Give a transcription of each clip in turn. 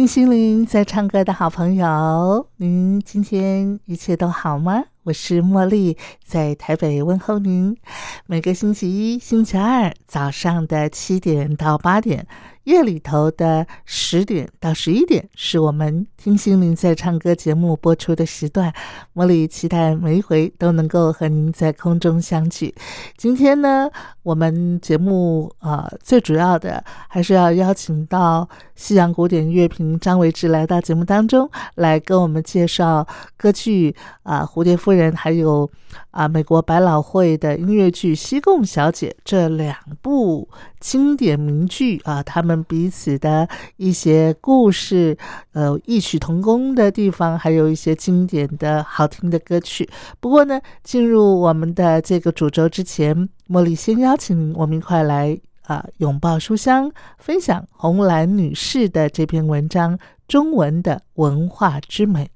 听心灵在唱歌的好朋友，您今天一切都好吗？我是茉莉，在台北问候您。每个星期一、星期二早上的七点到八点。夜里头的十点到十一点是我们听心灵在唱歌节目播出的时段，茉莉期待每一回都能够和您在空中相聚。今天呢，我们节目啊最主要的还是要邀请到西洋古典乐评张维志来到节目当中，来跟我们介绍歌剧啊《蝴蝶夫人》，还有啊美国百老汇的音乐剧《西贡小姐》这两部经典名剧啊，他们。们彼此的一些故事，呃，异曲同工的地方，还有一些经典的好听的歌曲。不过呢，进入我们的这个主轴之前，茉莉先邀请我们一块来啊，拥抱书香，分享红兰女士的这篇文章，中文的文化之美。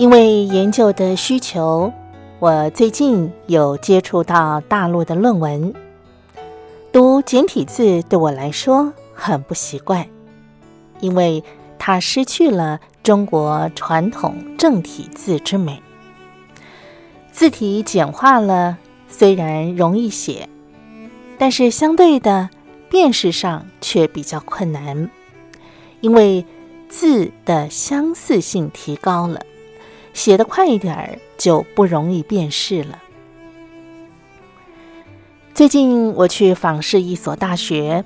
因为研究的需求，我最近有接触到大陆的论文。读简体字对我来说很不习惯，因为它失去了中国传统正体字之美。字体简化了，虽然容易写，但是相对的辨识上却比较困难，因为字的相似性提高了。写得快一点儿就不容易辨识了。最近我去访视一所大学，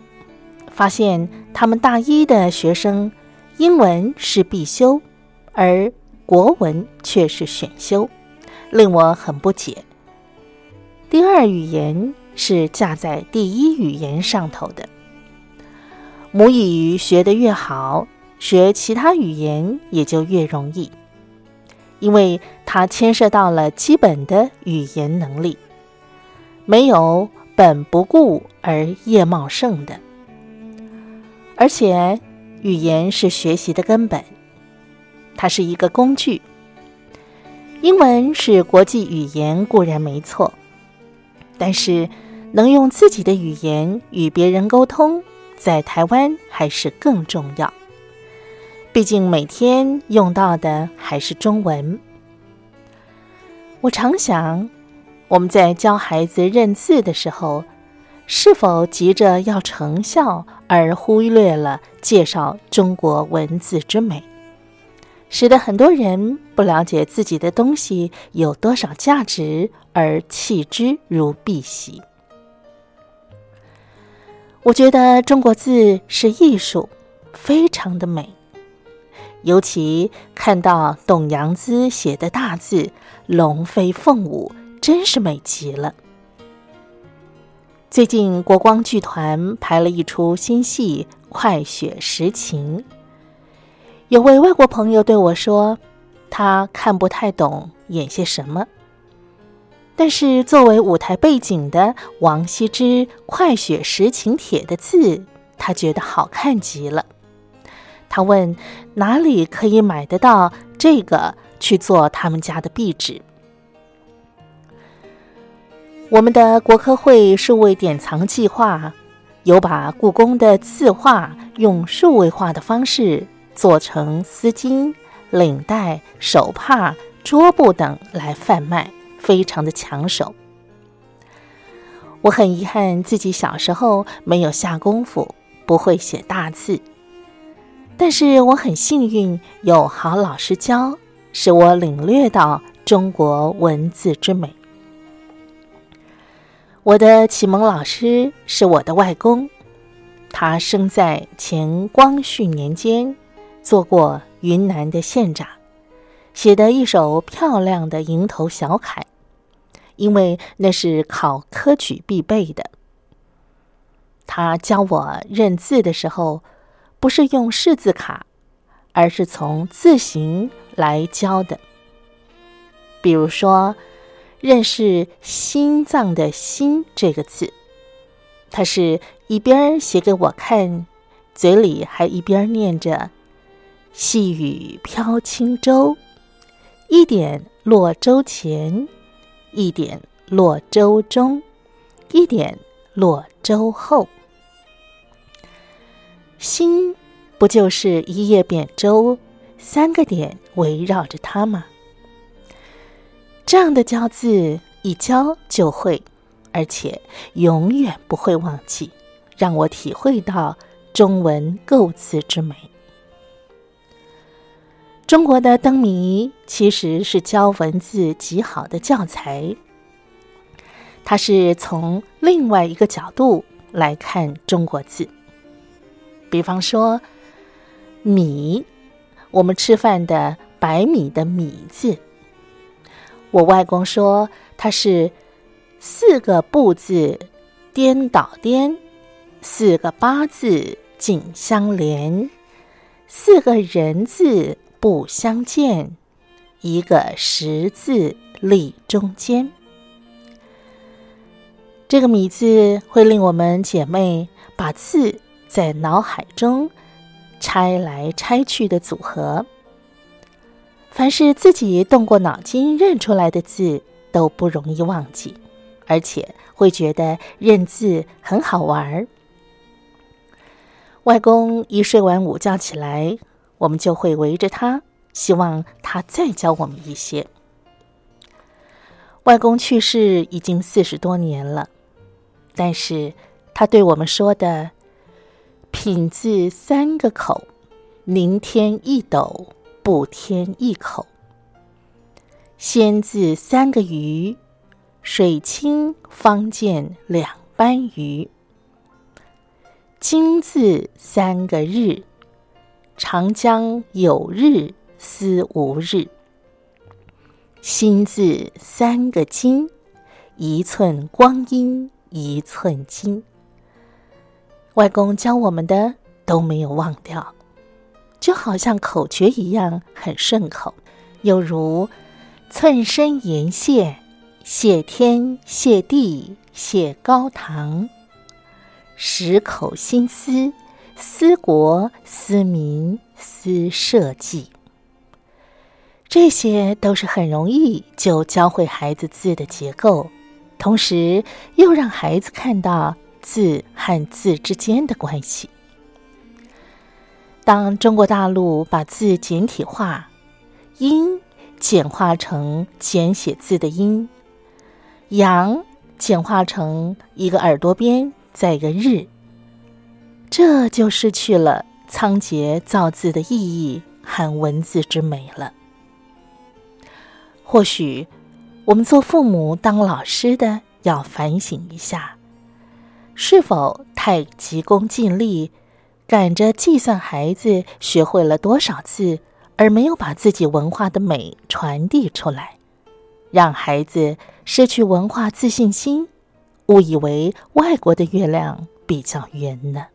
发现他们大一的学生英文是必修，而国文却是选修，令我很不解。第二语言是架在第一语言上头的，母语学得越好，学其他语言也就越容易。因为它牵涉到了基本的语言能力，没有本不顾而业茂盛的。而且，语言是学习的根本，它是一个工具。英文是国际语言固然没错，但是能用自己的语言与别人沟通，在台湾还是更重要。毕竟每天用到的还是中文。我常想，我们在教孩子认字的时候，是否急着要成效，而忽略了介绍中国文字之美，使得很多人不了解自己的东西有多少价值，而弃之如敝屣。我觉得中国字是艺术，非常的美。尤其看到董阳孜写的大字“龙飞凤舞”，真是美极了。最近国光剧团排了一出新戏《快雪时晴》，有位外国朋友对我说，他看不太懂演些什么，但是作为舞台背景的王羲之《快雪时晴帖》的字，他觉得好看极了。他问：“哪里可以买得到这个去做他们家的壁纸？”我们的国科会数位典藏计划有把故宫的字画用数位化的方式做成丝巾、领带、手帕、桌布等来贩卖，非常的抢手。我很遗憾自己小时候没有下功夫，不会写大字。但是我很幸运有好老师教，使我领略到中国文字之美。我的启蒙老师是我的外公，他生在前光绪年间，做过云南的县长，写的一首漂亮的蝇头小楷。因为那是考科举必备的。他教我认字的时候，不是用识字卡，而是从字形来教的。比如说，认识“心脏”的“心”这个字，他是一边写给我看，嘴里还一边念着“细雨飘轻舟，一点落舟前”。一点落舟中，一点落舟后。心不就是一叶扁舟，三个点围绕着它吗？这样的教字一教就会，而且永远不会忘记，让我体会到中文构字之美。中国的灯谜其实是教文字极好的教材。它是从另外一个角度来看中国字。比方说，米，我们吃饭的白米的米字，我外公说它是四个不字颠倒颠，四个八字紧相连，四个人字。不相见，一个十字立中间。这个“米”字会令我们姐妹把字在脑海中拆来拆去的组合。凡是自己动过脑筋认出来的字，都不容易忘记，而且会觉得认字很好玩儿。外公一睡完午觉起来。我们就会围着他，希望他再教我们一些。外公去世已经四十多年了，但是他对我们说的“品字三个口，宁添一斗，不添一口；先字三个鱼，水清方见两斑鱼；金字三个日。”长江有日思无日，心字三个金，一寸光阴一寸金。外公教我们的都没有忘掉，就好像口诀一样很顺口，又如寸身言谢，谢天谢地谢高堂，十口心思。思国、思民、思社稷，这些都是很容易就教会孩子字的结构，同时又让孩子看到字和字之间的关系。当中国大陆把字简体化，音简化成简写字的音，阳简化成一个耳朵边再一个日。这就失去了仓颉造字的意义和文字之美了。或许，我们做父母、当老师的要反省一下，是否太急功近利，赶着计算孩子学会了多少字，而没有把自己文化的美传递出来，让孩子失去文化自信心，误以为外国的月亮比较圆呢？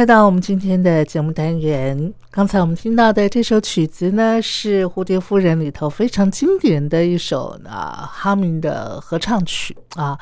来到我们今天的节目单元。刚才我们听到的这首曲子呢，是《蝴蝶夫人》里头非常经典的一首啊哈明的合唱曲啊。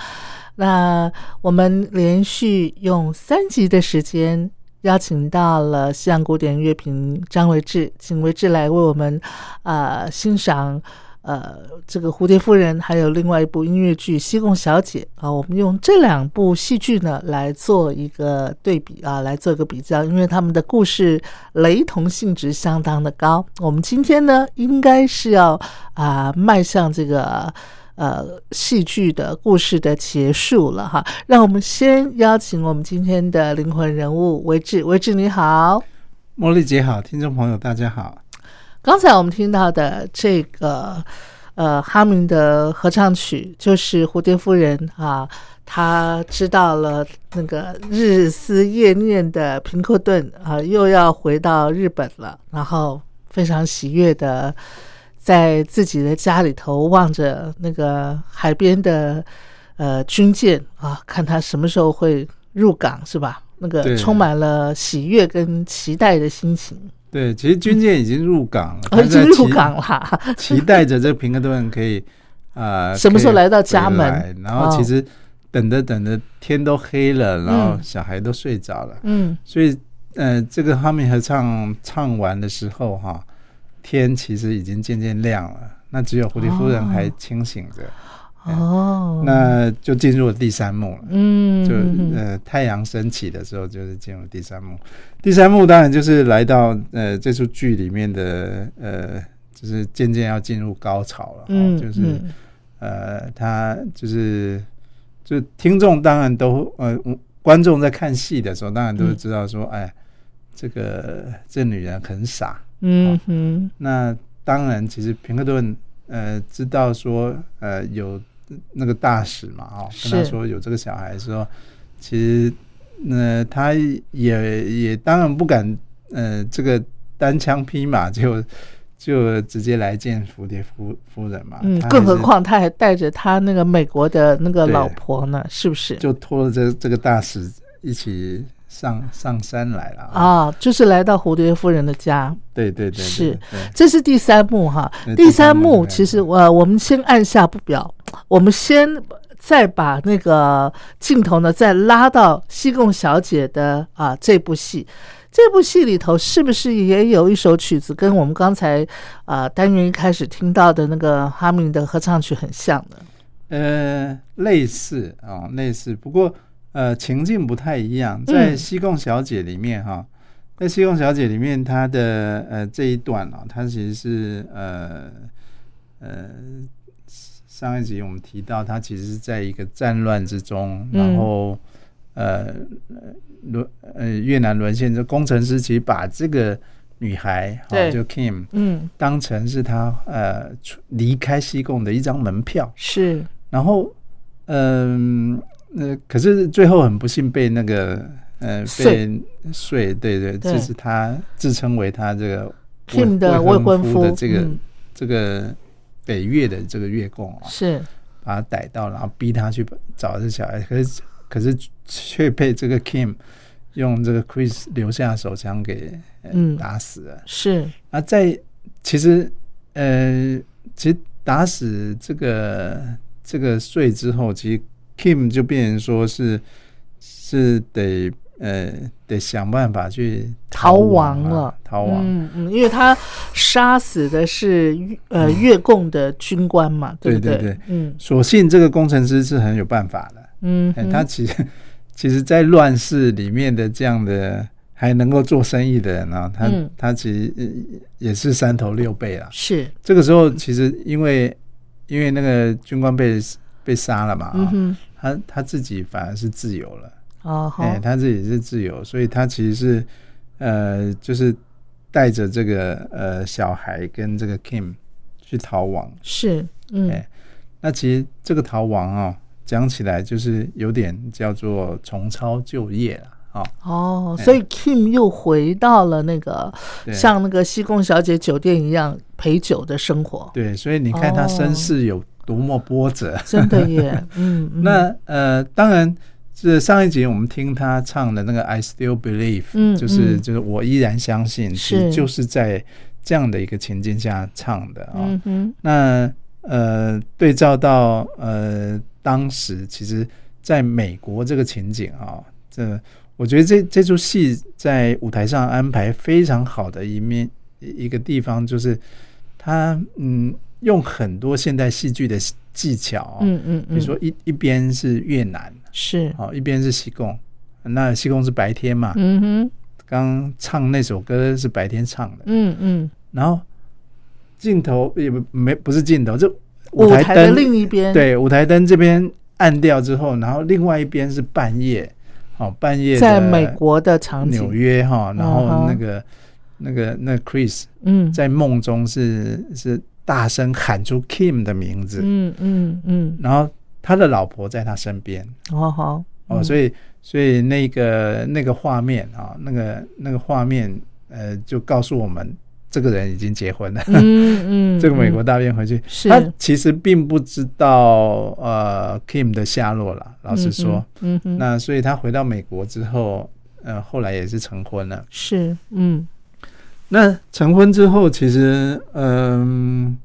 那我们连续用三集的时间，邀请到了西洋古典乐评张维志，请维志来为我们啊欣赏。呃，这个蝴蝶夫人，还有另外一部音乐剧《西贡小姐》啊，我们用这两部戏剧呢来做一个对比啊，来做一个比较，因为他们的故事雷同性质相当的高。我们今天呢，应该是要啊迈向这个呃戏剧的故事的结束了哈。让我们先邀请我们今天的灵魂人物维志，维志你好，茉莉姐好，听众朋友大家好。刚才我们听到的这个呃哈明的合唱曲，就是蝴蝶夫人啊，她知道了那个日思夜念的平克顿啊，又要回到日本了，然后非常喜悦的在自己的家里头望着那个海边的呃军舰啊，看他什么时候会入港，是吧？那个充满了喜悦跟期待的心情。对，其实军舰已经入港了，已经入港了，期待着这平克顿可以啊，什么时候来到家门？然后其实等着等着，天都黑了，然后小孩都睡着了，嗯，所以呃，这个哈密合唱唱完的时候哈，天其实已经渐渐亮了，那只有狐狸夫人还清醒着。哦，那就进入了第三幕了。嗯，就呃太阳升起的时候，就是进入第三幕。第三幕当然就是来到呃这出剧里面的呃，就是渐渐要进入高潮了。嗯，就是呃他就是就听众当然都呃观众在看戏的时候，当然都是知道说，哎，这个这女人很傻。嗯哼，那当然其实平克顿呃知道说呃有。那个大使嘛，哦，跟他说有这个小孩，说其实，呃，他也也当然不敢，呃，这个单枪匹马 就就直接来见蝴蝶夫夫人嘛。嗯，更何况他还带着他那个美国的那个老婆呢，是不是？就拖着这这个大使一起。上上山来了啊，就是来到蝴蝶夫人的家。对对对，是，这是第三幕哈。第三幕其实我我们先按下不表，我们先再把那个镜头呢再拉到西贡小姐的啊这部戏。这部戏里头是不是也有一首曲子跟我们刚才啊单元一开始听到的那个哈明的合唱曲很像的？呃，类似啊，类似，不过。呃，情境不太一样，在《西贡小姐》里面哈，在《西贡小姐》里面，她的呃这一段啊，她其实是呃呃上一集我们提到，她其实是在一个战乱之中，然后呃沦呃越南沦陷，这工程师其实把这个女孩啊，就 Kim 嗯。当成是他呃离开西贡的一张门票。是，然后嗯。那可是最后很不幸被那个呃被睡对对，这是他自称为他这个未婚夫的这个这个北越的这个越共啊，是把他逮到，然后逼他去找这小孩，可是可是却被这个 Kim 用这个 Chris 留下手枪给嗯打死了。是啊，在其实呃，其实打死这个这个税之后，其实 Kim 就变成说是是得呃得想办法去逃亡了，逃亡。嗯嗯，因为他杀死的是呃越共的军官嘛，对不对？对嗯，所幸这个工程师是很有办法的。嗯，他其实其实，在乱世里面的这样的还能够做生意的人呢，他他其实也是三头六臂了。是这个时候，其实因为因为那个军官被被杀了嘛，啊，他他自己反而是自由了。哦，哎，他自己是自由，所以他其实是呃，就是带着这个呃小孩跟这个 Kim 去逃亡。是，嗯，那其实这个逃亡啊。讲起来就是有点叫做重操旧业了啊！哦，所以 Kim 又回到了那个像那个西贡小姐酒店一样陪酒的生活。对，所以你看他身世有多么波折，真的耶！嗯，那呃，当然是上一集我们听他唱的那个 I Still Believe，嗯，就是就是我依然相信，是就是在这样的一个情境下唱的啊。嗯，那呃，对照到呃。当时其实，在美国这个情景啊，这我觉得这这出戏在舞台上安排非常好的一面一个地方，就是他嗯用很多现代戏剧的技巧，嗯嗯嗯，比如说一一边是越南是。哦，一边是西贡，那西贡是白天嘛，嗯哼，刚唱那首歌是白天唱的，嗯嗯，然后镜头也没不是镜头就。舞台灯另一边，对，舞台灯这边暗掉之后，然后另外一边是半夜，哦，半夜在美国的场景，纽约哈，然后那个那个那 Chris，嗯，在梦中是是大声喊出 Kim 的名字，嗯嗯嗯，然后他的老婆在他身边，哦好，哦，所以所以那个那个画面啊，那个那个画面，呃，就告诉我们。这个人已经结婚了，嗯嗯，这个美国大兵回去，他其实并不知道呃 Kim 的下落了。老实说，嗯嗯，那所以他回到美国之后，呃，后来也是成婚了。是，嗯，那成婚之后，其实，嗯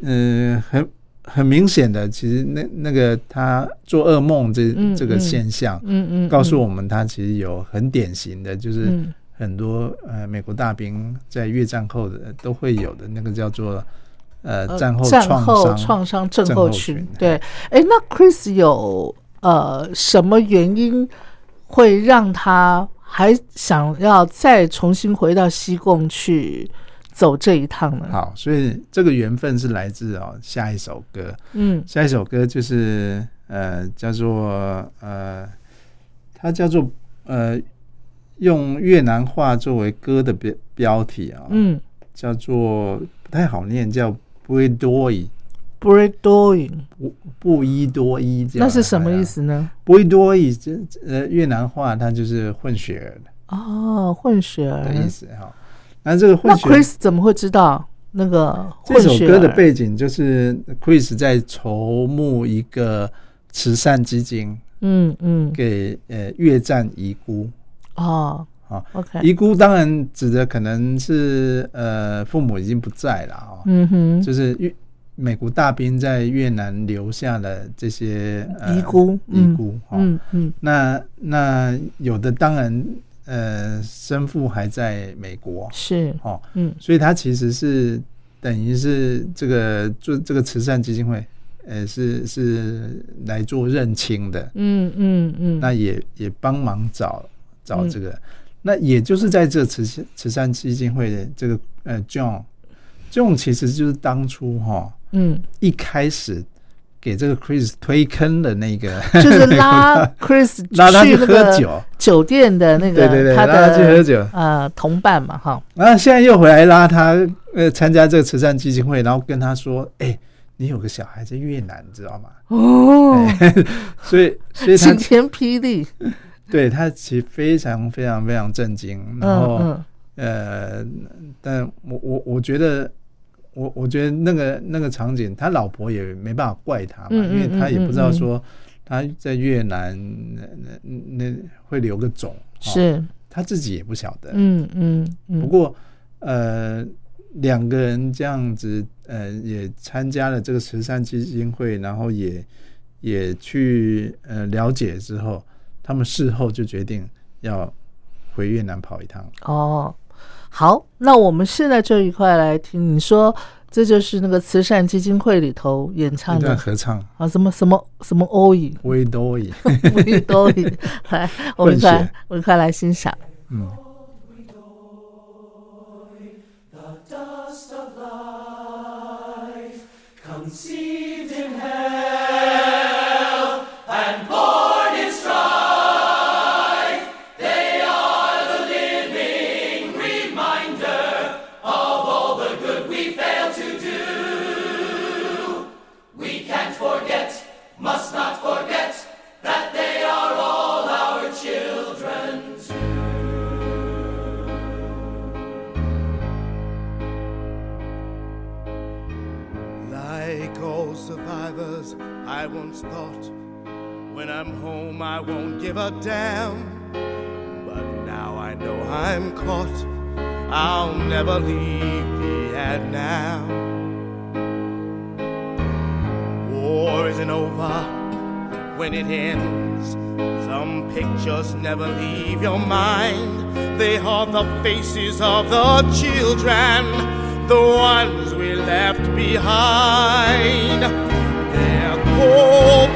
嗯，很很明显的，其实那那个他做噩梦这这个现象，嗯嗯，告诉我们他其实有很典型的就是。很多呃，美国大兵在越战后的都会有的那个叫做呃战后创伤创伤症候群。对，哎，那 Chris 有呃什么原因会让他还想要再重新回到西贡去走这一趟呢？好，所以这个缘分是来自哦下一首歌，嗯，下一首歌就是呃叫做呃，它叫做呃。用越南话作为歌的标标题啊，嗯，叫做不太好念，叫不伊多伊，不一多一，不不一多一，这样那是什么意思呢？不一多一，这呃越南话它就是混血儿的哦，混血儿的意思哈。那这个混血，Chris 怎么会知道那个这首歌的背景？就是 Chris 在筹募一个慈善基金，嗯嗯，给呃越战遗孤。哦，好，OK。遗孤当然指的可能是呃父母已经不在了啊，嗯哼，就是越美国大兵在越南留下了这些遗孤，遗孤，嗯嗯。那那有的当然呃生父还在美国，是哦，嗯，所以他其实是等于是这个做这个慈善基金会，呃是是来做认亲的，嗯嗯嗯，那也也帮忙找。找这个，那也就是在这慈慈善基金会的这个呃，John，John 其实就是当初哈，嗯，一开始给这个 Chris 推坑的那个，就是拉 Chris 拉他去喝酒。酒店的那个，对对对，他的去喝酒。呃同伴嘛哈，然后现在又回来拉他呃参加这个慈善基金会，然后跟他说，哎，你有个小孩在越南，你知道吗？哦，所以所以晴天霹雳。对他其实非常非常非常震惊，然后呃，但我我我觉得，我我觉得那个那个场景，他老婆也没办法怪他嘛，因为他也不知道说他在越南那那那会留个种，是他自己也不晓得，嗯嗯。不过呃，两个人这样子，呃，也参加了这个慈善基金会，然后也也去呃了解之后，他们事后就决定要回越南跑一趟。哦，好，那我们现在就一块来听你说。这就是那个慈善基金会里头演唱的。合唱。啊，什么什么什么欧语，维多语，维多语，来，我们快，我们快来欣赏，嗯。thought when I'm home I won't give a damn. But now I know I'm caught, I'll never leave Vietnam. War isn't over when it ends. Some pictures never leave your mind. They haunt the faces of the children, the ones we left behind hope.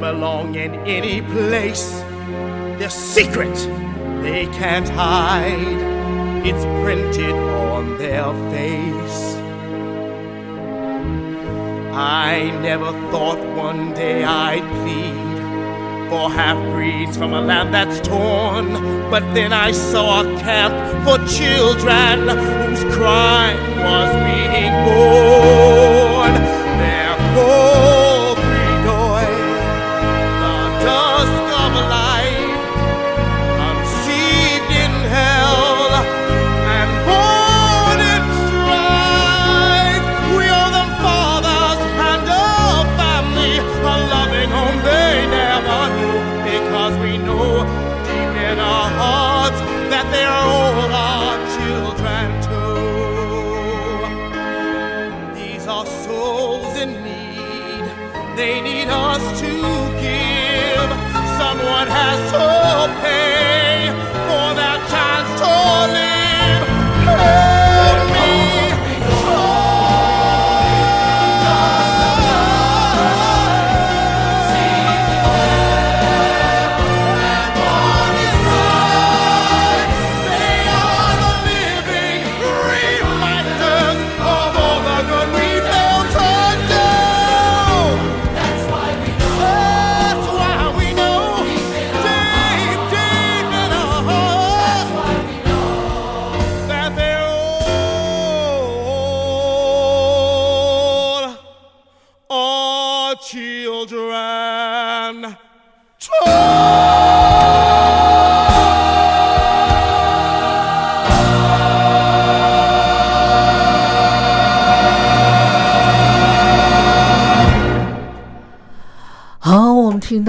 Belong in any place. They're secret, they can't hide. It's printed on their face. I never thought one day I'd plead for half breeds from a land that's torn. But then I saw a camp for children whose crime was being born. They're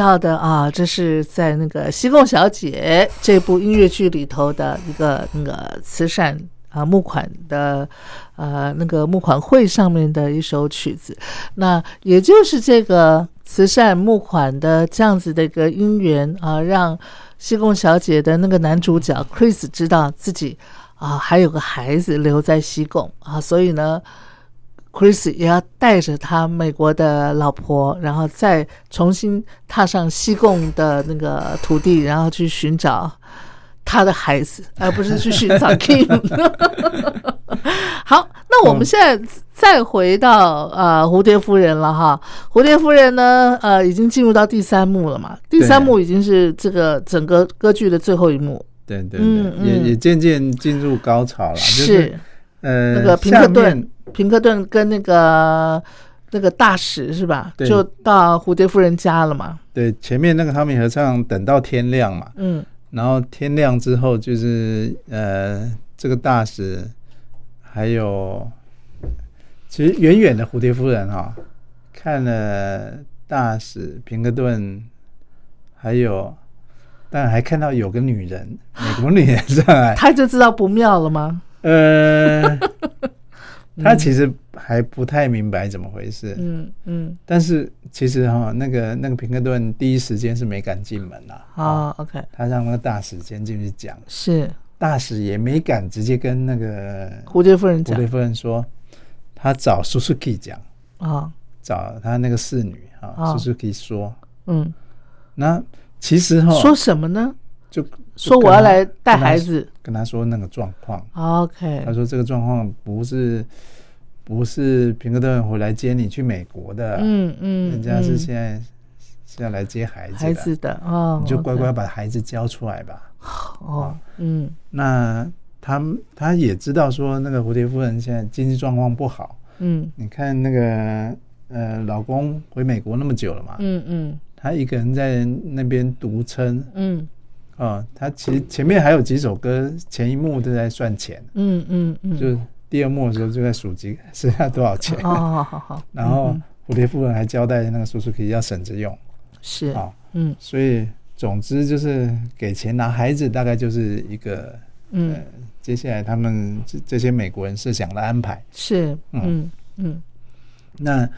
到的啊，这是在那个《西贡小姐》这部音乐剧里头的一个那个慈善。啊，募款的，呃，那个募款会上面的一首曲子，那也就是这个慈善募款的这样子的一个姻缘啊，让西贡小姐的那个男主角 Chris 知道自己啊还有个孩子留在西贡啊，所以呢，Chris 也要带着他美国的老婆，然后再重新踏上西贡的那个土地，然后去寻找。他的孩子，而不是去寻找 Kim。好，那我们现在再回到呃蝴蝶夫人了哈。蝴蝶夫人呢，呃，已经进入到第三幕了嘛？第三幕已经是这个整个歌剧的最后一幕。对对对，也也渐渐进入高潮了。是，呃，那个平克顿，平克顿跟那个那个大使是吧？就到蝴蝶夫人家了嘛。对，前面那个哈米合唱等到天亮嘛。嗯。然后天亮之后，就是呃，这个大使还有，其实远远的蝴蝶夫人哈，看了大使平克顿，还有，但还看到有个女人，美国女人上来，他就知道不妙了吗？呃。他其实还不太明白怎么回事，嗯嗯，但是其实哈，那个那个平克顿第一时间是没敢进门呐，啊，OK，他让那个大使先进去讲，是。大使也没敢直接跟那个蝴蝶夫人讲，蝴蝶夫人说，他找 Suki 讲，啊，找他那个侍女啊，Suki 说，嗯，那其实哈，说什么呢？就说我要来带孩子，跟他说那个状况。OK，他说这个状况不是不是平克顿回来接你去美国的，嗯嗯，人家是现在是要来接孩子孩子的哦，你就乖乖把孩子交出来吧。哦，嗯，那他他也知道说那个蝴蝶夫人现在经济状况不好，嗯，你看那个呃老公回美国那么久了嘛，嗯嗯，他一个人在那边独撑，嗯。啊，他其实前面还有几首歌，前一幕都在算钱，嗯嗯嗯，就第二幕的时候就在数几剩下多少钱。好好好，然后蝴蝶夫人还交代那个叔叔可以要省着用，是啊，嗯，所以总之就是给钱拿孩子，大概就是一个，嗯，接下来他们这这些美国人设想的安排。是，嗯嗯，那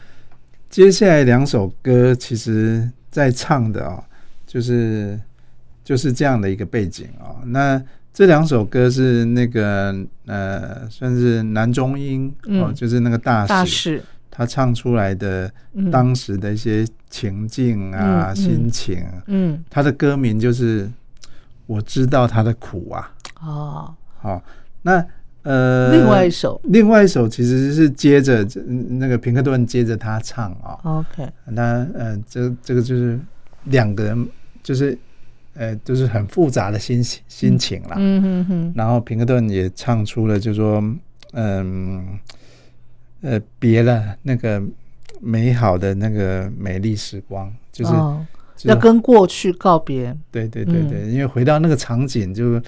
接下来两首歌其实在唱的啊，就是。就是这样的一个背景啊。那这两首歌是那个呃，算是男中音哦，就是那个大师他唱出来的当时的一些情境啊、心情。嗯，他的歌名就是我知道他的苦啊。哦，好，那呃，另外一首，另外一首其实是接着那个平克顿接着他唱啊。OK，那呃，这这个就是两个人就是。呃，就是很复杂的心情心情啦。嗯嗯嗯。然后平克顿也唱出了，就说，嗯，呃，别了那个美好的那个美丽时光，就是要跟过去告别。对对对对，因为回到那个场景，就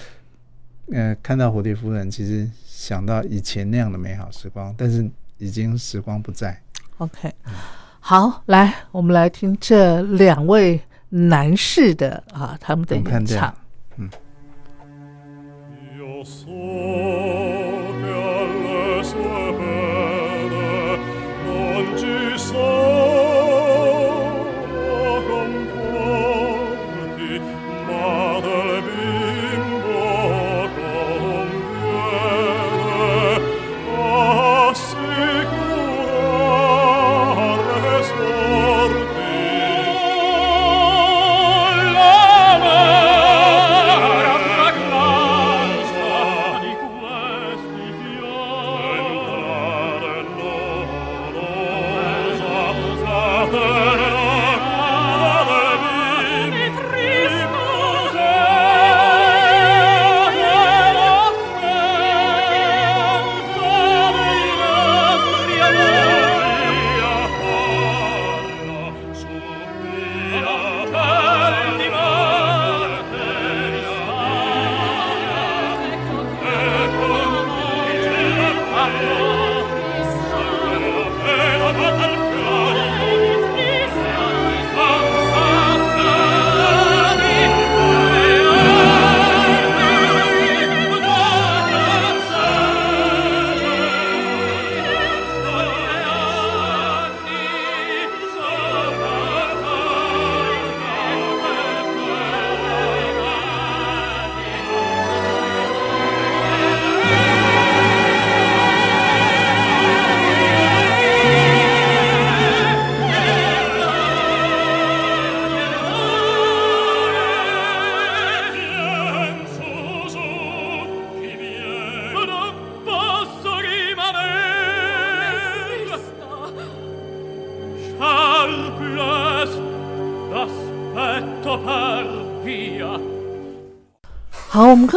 呃，看到蝴蝶夫人，其实想到以前那样的美好时光，但是已经时光不在。OK，好，来，我们来听这两位。男士的啊，他们的演唱，嗯。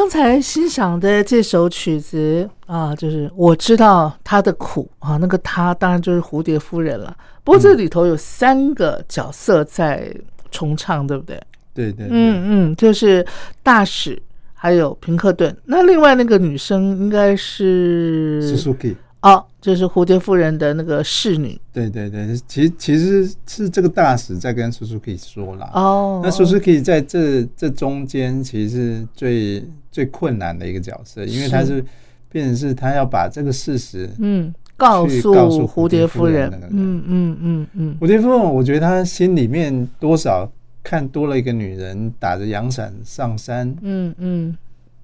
刚才欣赏的这首曲子啊，就是我知道他的苦啊，那个他当然就是蝴蝶夫人了。不过这里头有三个角色在重唱，对不对？对对，嗯嗯，就是大使还有平克顿。那另外那个女生应该是 Suzuki 哦，就是蝴蝶夫人的那个侍女。对对对，其其实是这个大使在跟 Suzuki 说了哦。那 Suzuki 在这这中间其实最最困难的一个角色，因为他是变成是他要把这个事实嗯告诉蝴蝶夫人。嗯嗯嗯嗯，蝴蝶夫人，我觉得他心里面多少看多了一个女人打着阳伞上山，嗯嗯，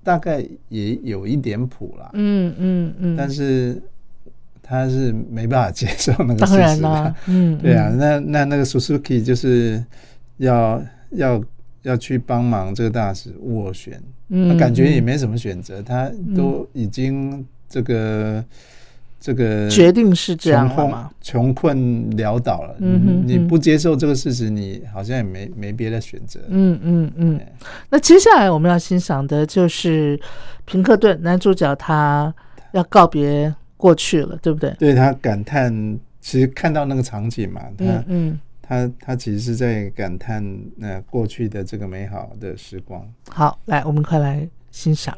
大概也有一点谱了。嗯嗯嗯，但是。他是没办法接受那个事实的，嗯，对啊，那那那个 Suzuki 就是要要要去帮忙这个大使斡旋，他感觉也没什么选择，他都已经这个这个决定是这样嘛？穷困潦倒了，嗯你不接受这个事实，你好像也没没别的选择，嗯嗯嗯。那接下来我们要欣赏的就是平克顿男主角，他要告别。过去了，对不对？对他感叹，其实看到那个场景嘛，他嗯，他他其实是在感叹那过去的这个美好的时光。好，来，我们快来欣赏。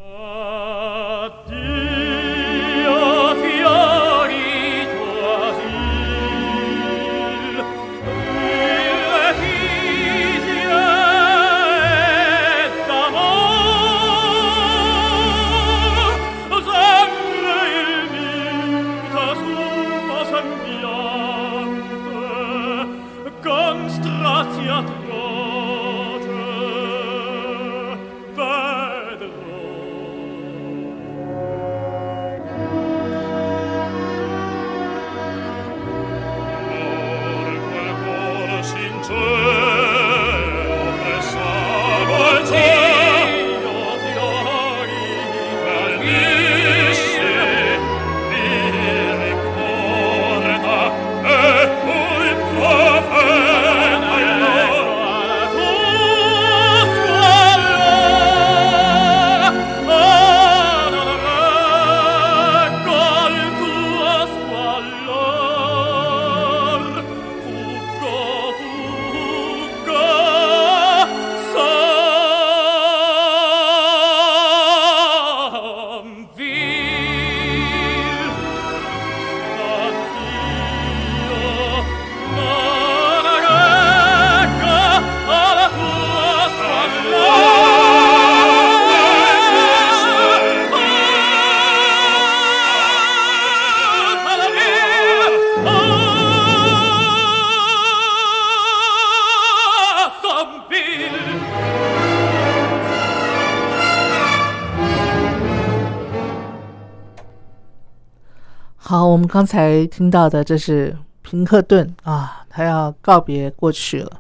们刚才听到的这是平克顿啊，他要告别过去了。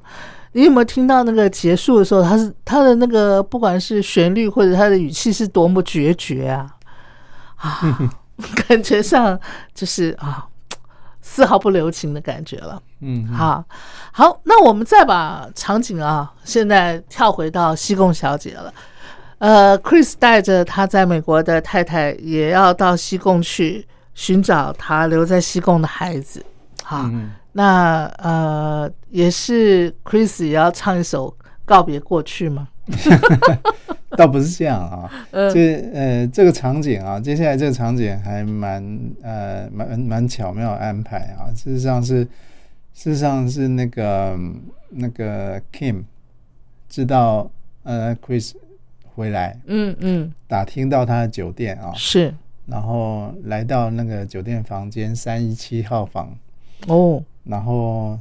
你有没有听到那个结束的时候，他是他的那个不管是旋律或者他的语气是多么决绝啊啊，感觉上就是啊丝毫不留情的感觉了。嗯，好，好，那我们再把场景啊，现在跳回到西贡小姐了。呃，Chris 带着他在美国的太太也要到西贡去。寻找他留在西贡的孩子，好，那呃，也是 Chris 也要唱一首告别过去吗？倒不是这样啊，这 呃这个场景啊，接下来这个场景还蛮呃蛮蛮巧妙安排啊。事实上是事实上是那个那个 Kim 知道呃 Chris 回来，嗯嗯，打听到他的酒店啊，是。然后来到那个酒店房间三一七号房。哦，然后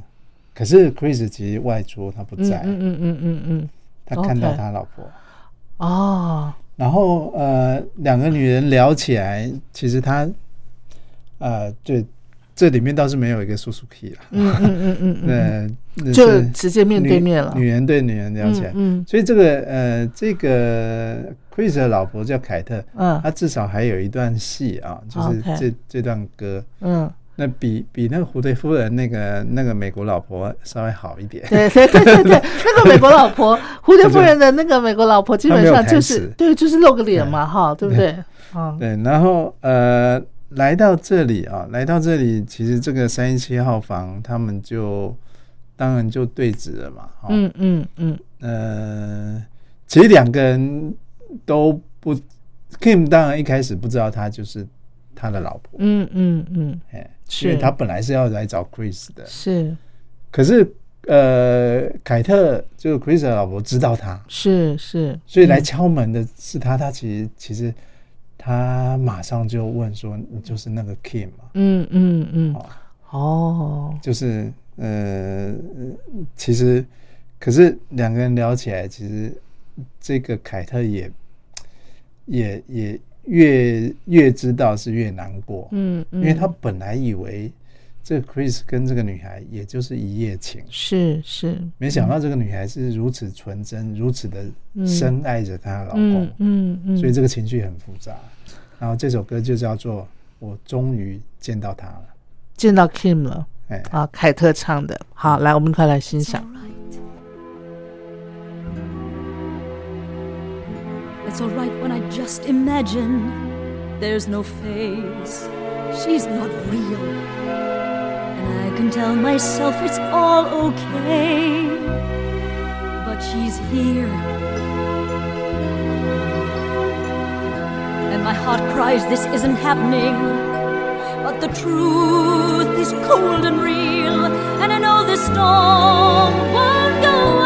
可是 Chris 其实外出他不在，嗯嗯嗯嗯嗯，他看到他老婆。哦，然后呃两个女人聊起来，其实他呃这这里面倒是没有一个叔叔 key 了，嗯嗯嗯嗯嗯，就直接面对面了，女人对女人聊起来，嗯，所以这个呃这个。Chris 的老婆叫凯特，嗯，她至少还有一段戏啊，就是这这段歌，嗯，那比比那个蝴蝶夫人那个那个美国老婆稍微好一点。对对对对对，那个美国老婆，蝴蝶夫人的那个美国老婆，基本上就是对，就是露个脸嘛，哈，对不对？啊，对。然后呃，来到这里啊，来到这里，其实这个三十七号房，他们就当然就对峙了嘛。嗯嗯嗯。呃，其实两个人都不，Kim 当然一开始不知道他就是他的老婆。嗯嗯嗯，哎。是他本来是要来找 Chris 的，是，可是呃，凯特就是 Chris 的老婆知道他，是是，所以来敲门的是他。他其实其实他马上就问说：“你就是那个 Kim 嘛？”嗯嗯嗯，哦，就是呃，其实可是两个人聊起来，其实这个凯特也也也。越越知道是越难过，嗯，因为他本来以为这个 Chris 跟这个女孩也就是一夜情，是是，没想到这个女孩是如此纯真，如此的深爱着她的老公，嗯嗯，所以这个情绪很复杂。然后这首歌就叫做《我终于见到他了》，见到 Kim 了，哎啊，凯特唱的，好，来，我们快来欣赏。It's alright when I just imagine there's no face, she's not real. And I can tell myself it's all okay, but she's here. And my heart cries, This isn't happening. But the truth is cold and real, and I know this storm won't go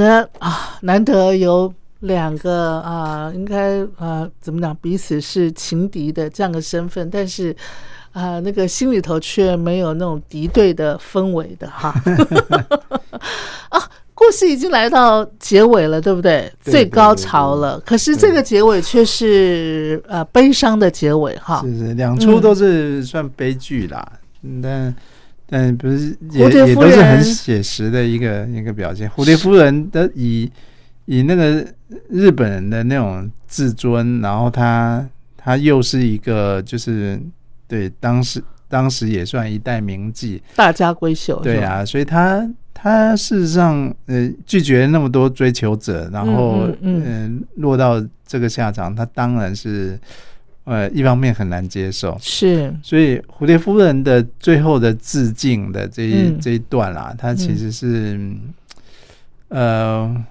的啊，难得有两个啊，应该啊，怎么讲，彼此是情敌的这样的身份，但是啊，那个心里头却没有那种敌对的氛围的哈。啊，故事已经来到结尾了，对不对？最高潮了，可是这个结尾却是呃悲伤的结尾哈。是是，两出都是算悲剧啦，但。但不是也也都是很写实的一个一个表现。蝴蝶夫人的以以那个日本人的那种自尊，然后他他又是一个就是对当时当时也算一代名妓，大家闺秀。对啊，所以他他事实上呃拒绝那么多追求者，然后嗯落到这个下场，他当然是。呃，一方面很难接受，是，所以蝴蝶夫人的最后的致敬的这一这一段啦，它其实是，呃，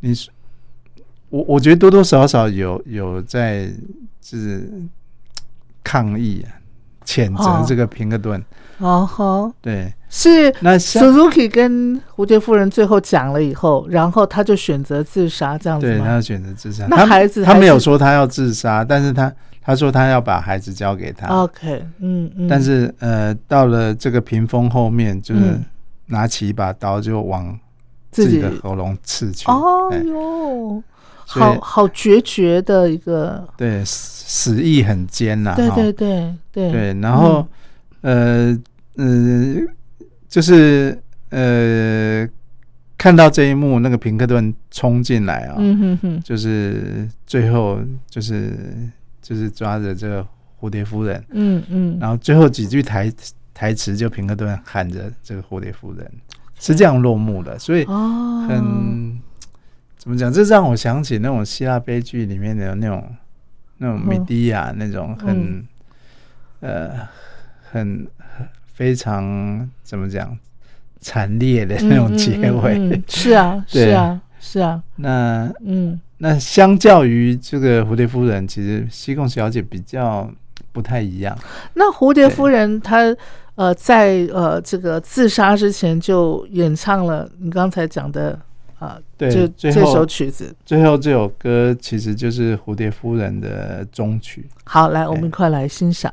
你是我我觉得多多少少有有在就是抗议、谴责这个平克顿。哦好，对，是那 Suzuki 跟蝴蝶夫人最后讲了以后，然后他就选择自杀，这样子对他选择自杀。那孩子他没有说他要自杀，但是他。他说他要把孩子交给他。OK，嗯嗯，但是呃，到了这个屏风后面，就是嗯。拿起一把刀就往自己的喉咙刺去。哦哎。哟，好好决绝的一个，对，死死意很坚呐、哈对对对对。对，然后、呃呃，就是呃，看到这一幕，那个平克顿冲进来啊、嗯哼哼，就是最后就是就是抓着这个蝴蝶夫人，嗯嗯，然后最后几句台台词就平克顿喊着这个蝴蝶夫人，是这样落幕的，所以哦，很、怎么讲？这让我想起那种希腊悲剧里面的那种那种米蒂亚、那种很、嗯呃很很非常怎么讲惨烈的嗯那种结尾。嗯嗯嗯是啊 是啊是啊，那嗯那相较于这个蝴蝶夫人，其实西贡小姐比较不太一样。那蝴蝶夫人她呃在呃这个自杀之前就演唱了你刚才讲的啊，对这这首曲子。最后这首歌其实就是蝴蝶夫人的终曲。好，来我们一块来欣赏。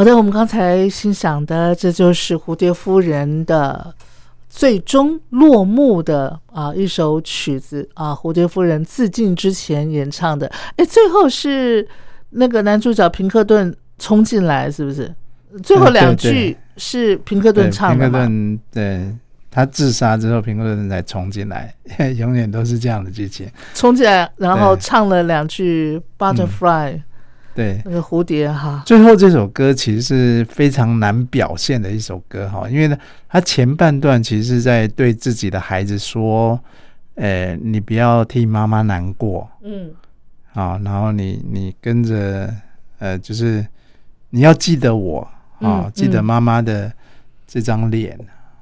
好的，我们刚才欣赏的，这就是蝴蝶夫人的最终落幕的啊一首曲子啊，蝴蝶夫人自尽之前演唱的。哎，最后是那个男主角平克顿冲进来，是不是？最后两句是平克顿唱的平克顿对他自杀之后，平克顿才冲进来，永远都是这样的剧情。冲进来，然后唱了两句 Butterfly。对，那个蝴蝶哈，最后这首歌其实是非常难表现的一首歌哈，因为呢，他前半段其实是在对自己的孩子说，呃，你不要替妈妈难过，嗯，啊，然后你你跟着，呃，就是你要记得我啊，记得妈妈的这张脸，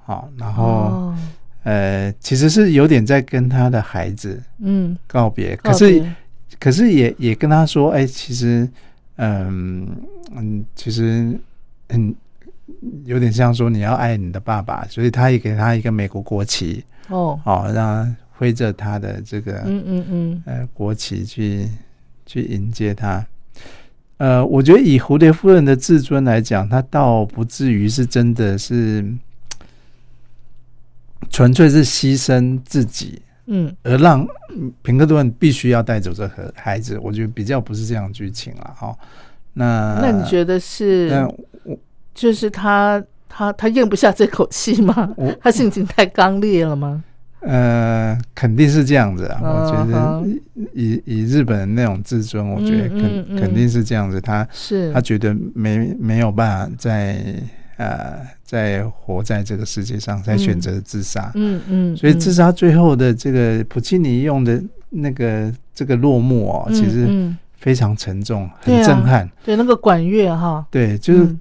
啊，然后，呃，其实是有点在跟他的孩子，嗯，告别，可是。可是也也跟他说，哎，其实，嗯嗯，其实，很，有点像说你要爱你的爸爸，所以他也给他一个美国国旗，哦，好，让挥着他的这个，嗯嗯嗯，呃，国旗去去迎接他。呃，我觉得以蝴蝶夫人的自尊来讲，他倒不至于是真的是纯粹是牺牲自己。嗯，而让平克顿必须要带走这个孩子，我觉得比较不是这样剧情了哈。那那你觉得是？那我就是他他他咽不下这口气吗？他性情太刚烈了吗？呃，肯定是这样子啊。我觉得以以日本人那种自尊，我觉得肯肯定是这样子。他是他觉得没没有办法在。呃，在活在这个世界上，才选择自杀。嗯嗯，所以自杀最后的这个普契尼用的那个这个落幕哦，其实非常沉重，很震撼。对那个管乐哈，对，就是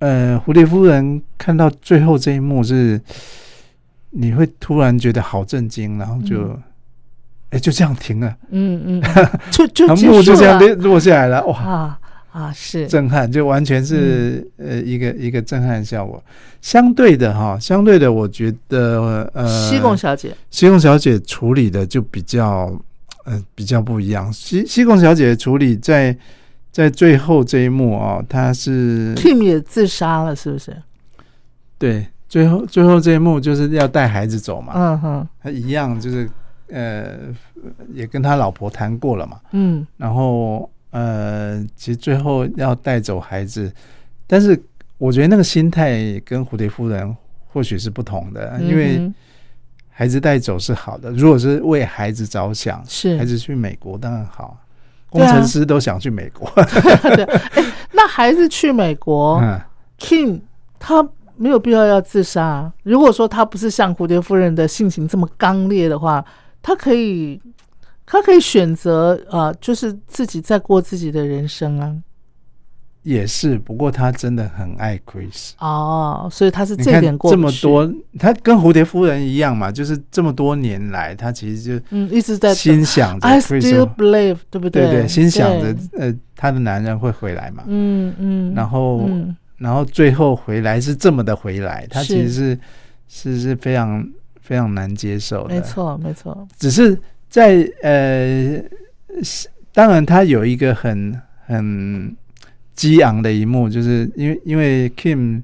呃，蝴蝶夫人看到最后这一幕是，你会突然觉得好震惊，然后就哎就这样停了。嗯嗯，就就 幕就这样落下来了。哇！啊，是震撼，就完全是呃一个一个震撼效果。相对的哈，相对的，我觉得呃，西贡小姐，西贡小姐处理的就比较呃比较不一样。西西贡小姐处理在在最后这一幕啊，她是 Kim 也自杀了，是不是？对，最后最后这一幕就是要带孩子走嘛。嗯哼，他一样就是呃也跟他老婆谈过了嘛。嗯，然后。呃，其实最后要带走孩子，但是我觉得那个心态跟蝴蝶夫人或许是不同的，因为孩子带走是好的，如果是为孩子着想，是孩子去美国当然好，工程师都想去美国。对，那孩子去美国，King 他没有必要要自杀。如果说他不是像蝴蝶夫人的性情这么刚烈的话，他可以。他可以选择呃，就是自己在过自己的人生啊。也是，不过他真的很爱 Chris 哦，所以他是这点过这么多，他跟蝴蝶夫人一样嘛，就是这么多年来，他其实就嗯一直在心想着 I still believe，对不对？对对，心想着呃，他的男人会回来嘛。嗯嗯，然后然后最后回来是这么的回来，他其实是是是非常非常难接受的。没错没错，只是。在呃，当然，他有一个很很激昂的一幕，就是因为因为 Kim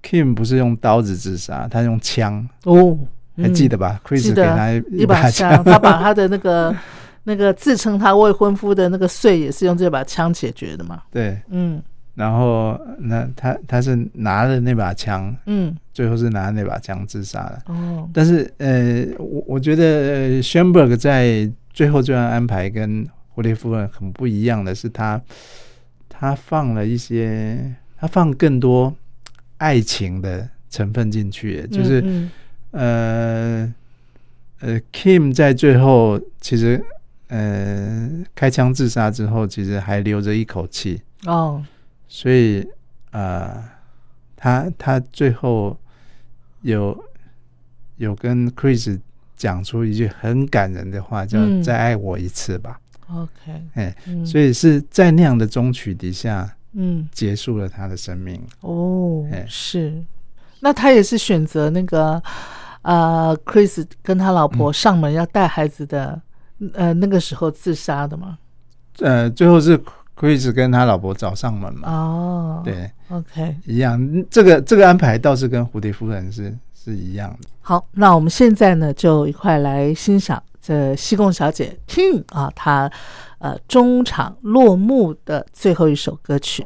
Kim 不是用刀子自杀，他用枪哦，还记得吧？Chris 给他一把枪，他把他的那个 那个自称他未婚夫的那个税也是用这把枪解决的嘛？对，嗯。然后，那他他是拿着那把枪，嗯，最后是拿那把枪自杀的。哦，但是呃，我我觉得 Schoenberg 在最后这段安排跟蝴蝶夫人很不一样的是，他他放了一些，他放更多爱情的成分进去，就是呃呃，Kim 在最后其实呃开枪自杀之后，其实还留着一口气。哦。所以，呃，他他最后有有跟 Chris 讲出一句很感人的话，叫“再爱我一次吧”。OK，哎，所以是在那样的中曲底下，嗯，结束了他的生命。哦，是，那他也是选择那个呃，Chris 跟他老婆上门要带孩子的，呃，那个时候自杀的吗？呃，最后是。Chris 跟他老婆找上门嘛。哦，对，OK，一样。这个这个安排倒是跟蝴蝶夫人是是一样的。好，那我们现在呢，就一块来欣赏这西贡小姐 King 啊，她呃中场落幕的最后一首歌曲。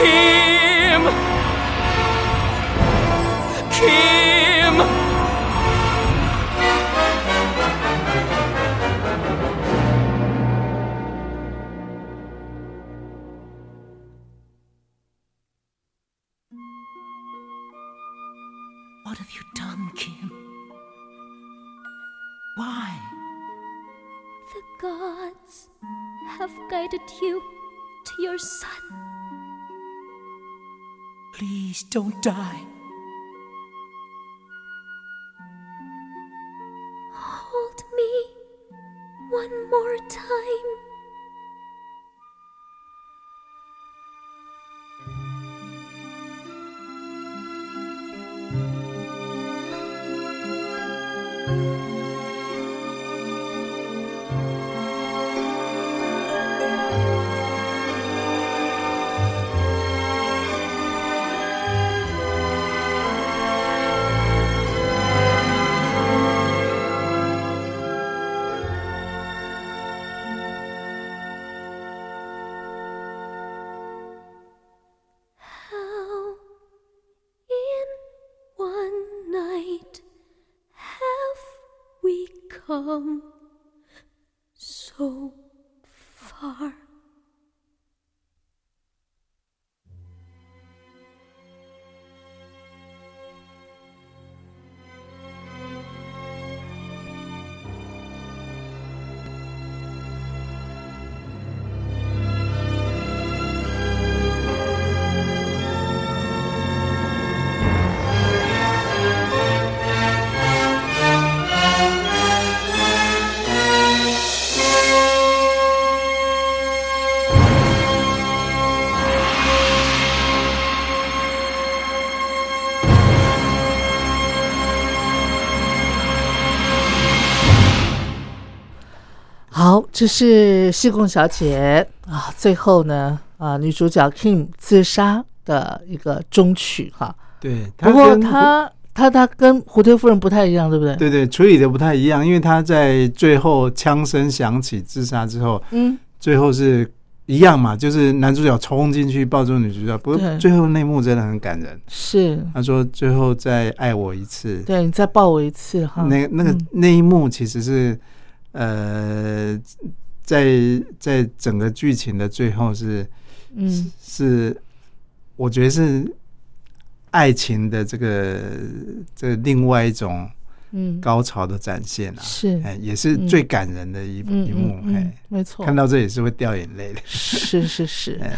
Kim! Kim! Don't die. Come 这是西贡小姐啊，最后呢啊，女主角 Kim 自杀的一个终曲哈。对，不过她她她跟蝴蝶夫人不太一样，对不对？对对处理的不太一样，因为她在最后枪声响起自杀之后，嗯，最后是一样嘛，就是男主角冲进去抱住女主角，不对过最后那幕真的很感人。是，他说：“最后再爱我一次。”对你再抱我一次哈。那那个嗯那一幕其实是呃，在在整个剧情的最后是嗯是，我觉得是爱情的这个这另外一种嗯高潮的展现啊，是哎，也是最感人的一、嗯一幕哎，，没错，看到这也是会掉眼泪的。是是是 哎。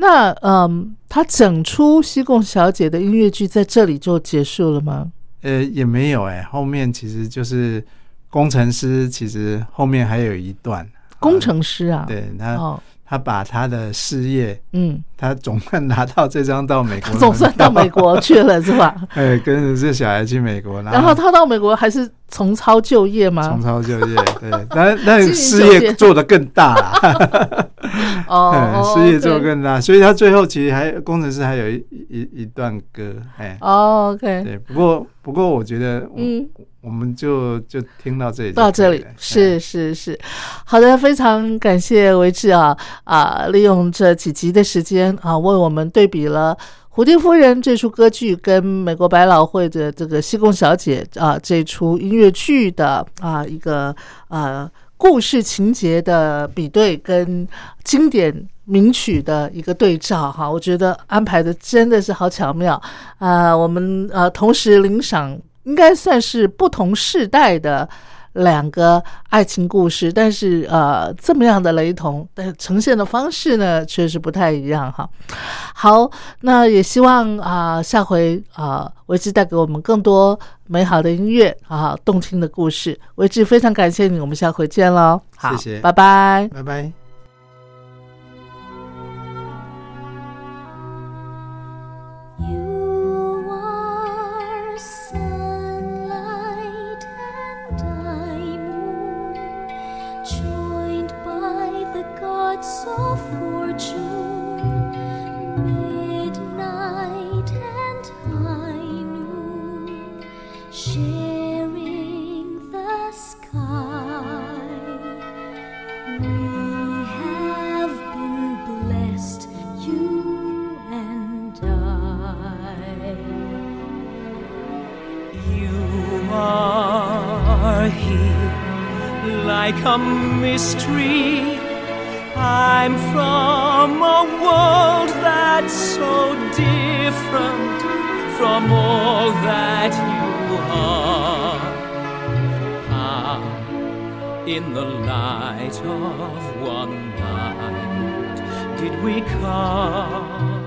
那嗯，他整出西贡小姐的音乐剧在这里就结束了吗？呃，也没有哎、后面其实就是工程师，其实后面还有一段。工程师啊，对他、哦，他把他的事业，嗯，他总算拿到这张到美国，总算到美国去了是吧？哎，跟着这小孩去美国，然后他到美国还是重操旧业吗？重？操旧业，对，但但事业做得更大啦，哦，事业做得更大，所以他最后其实还工程师还有一一一段歌，哎，哦，OK，对，不过不过我觉得，嗯，嗯，我们就就听到这里到这里是是是，好的，非常感谢维志啊啊，利用这几集的时间啊，为我们对比了。《蝴蝶夫人》这出歌剧跟美国百老汇的这个《西贡小姐》啊这出音乐剧的啊一个呃故事情节的比对，跟经典名曲的一个对照哈，我觉得安排的真的是好巧妙啊、我们呃同时领赏，应该算是不同世代的。两个爱情故事，但是呃，这么样的雷同，但是呈现的方式呢，确实不太一样哈。好，那也希望啊、下回啊，维志带给我们更多美好的音乐啊，动听的故事。维志非常感谢你，我们下回见喽。好，谢谢拜拜。拜拜。Like a mystery. I'm from a world that's so different from all that you are. How, in the light of one night, did we come?